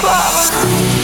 power.